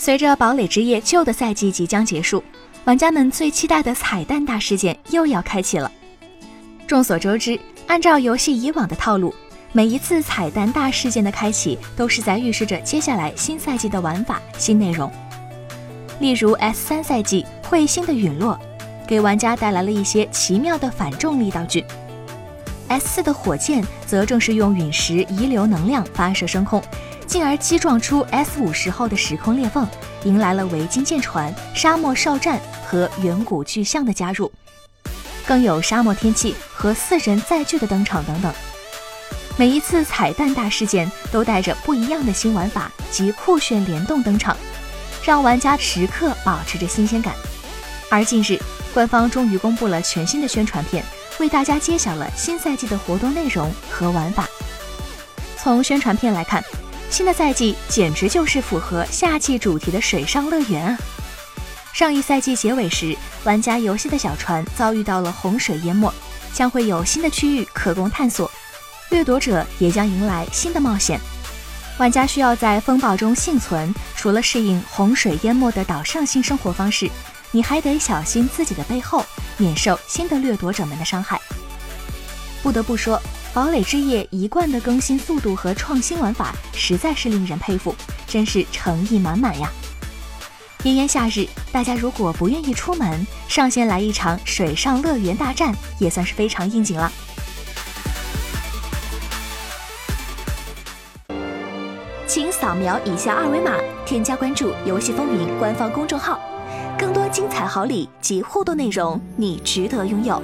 随着堡垒之夜旧的赛季即将结束，玩家们最期待的彩蛋大事件又要开启了。众所周知，按照游戏以往的套路，每一次彩蛋大事件的开启都是在预示着接下来新赛季的玩法、新内容。例如 S 三赛季彗星的陨落，给玩家带来了一些奇妙的反重力道具；S 四的火箭则正是用陨石遗留能量发射升空。进而击撞出 S 五十后的时空裂缝，迎来了维京舰船、沙漠哨战和远古巨象的加入，更有沙漠天气和四人载具的登场等等。每一次彩蛋大事件都带着不一样的新玩法及酷炫联动登场，让玩家时刻保持着新鲜感。而近日，官方终于公布了全新的宣传片，为大家揭晓了新赛季的活动内容和玩法。从宣传片来看。新的赛季简直就是符合夏季主题的水上乐园啊！上一赛季结尾时，玩家游戏的小船遭遇到了洪水淹没，将会有新的区域可供探索。掠夺者也将迎来新的冒险，玩家需要在风暴中幸存。除了适应洪水淹没的岛上新生活方式，你还得小心自己的背后，免受新的掠夺者们的伤害。不得不说。堡垒之夜一贯的更新速度和创新玩法实在是令人佩服，真是诚意满满呀！炎炎夏日，大家如果不愿意出门，上线来一场水上乐园大战也算是非常应景了。请扫描以下二维码，添加关注“游戏风云”官方公众号，精彩好礼及互动内容，你值得拥有。